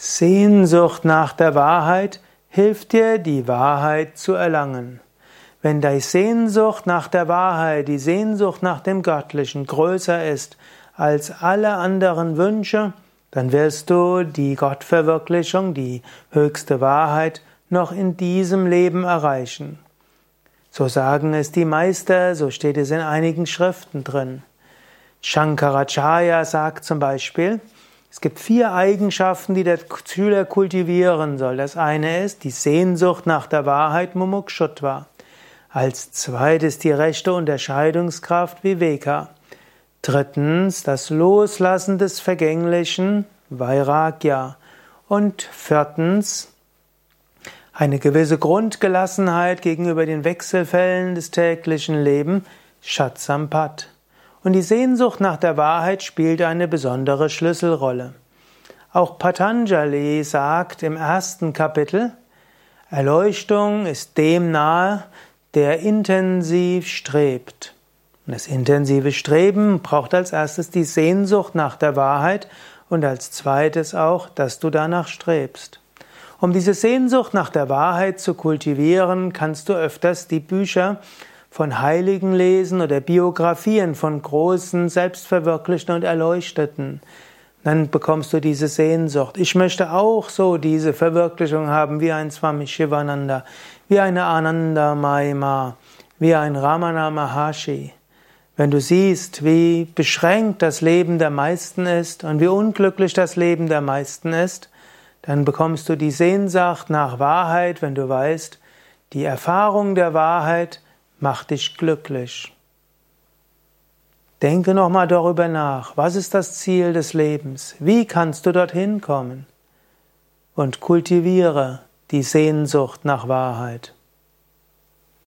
Sehnsucht nach der Wahrheit hilft dir, die Wahrheit zu erlangen. Wenn die Sehnsucht nach der Wahrheit, die Sehnsucht nach dem Göttlichen größer ist als alle anderen Wünsche, dann wirst du die Gottverwirklichung, die höchste Wahrheit, noch in diesem Leben erreichen. So sagen es die Meister, so steht es in einigen Schriften drin. Shankaracharya sagt zum Beispiel, es gibt vier Eigenschaften, die der Schüler kultivieren soll. Das eine ist die Sehnsucht nach der Wahrheit Mumukshutva. Als zweites die rechte Unterscheidungskraft Viveka. Drittens das Loslassen des Vergänglichen Vairagya. Und viertens eine gewisse Grundgelassenheit gegenüber den Wechselfällen des täglichen Lebens Shatsampat. Und die Sehnsucht nach der Wahrheit spielt eine besondere Schlüsselrolle. Auch Patanjali sagt im ersten Kapitel, Erleuchtung ist dem nahe, der intensiv strebt. Und das intensive Streben braucht als erstes die Sehnsucht nach der Wahrheit und als zweites auch, dass du danach strebst. Um diese Sehnsucht nach der Wahrheit zu kultivieren, kannst du öfters die Bücher von Heiligen lesen oder Biografien von großen, selbstverwirklichten und Erleuchteten. Dann bekommst du diese Sehnsucht. Ich möchte auch so diese Verwirklichung haben wie ein Swami Shivananda, wie eine Ananda Maima, wie ein Ramana Maharshi. Wenn du siehst, wie beschränkt das Leben der meisten ist und wie unglücklich das Leben der meisten ist, dann bekommst du die Sehnsucht nach Wahrheit, wenn du weißt, die Erfahrung der Wahrheit Mach dich glücklich. Denke nochmal darüber nach. Was ist das Ziel des Lebens? Wie kannst du dorthin kommen? Und kultiviere die Sehnsucht nach Wahrheit.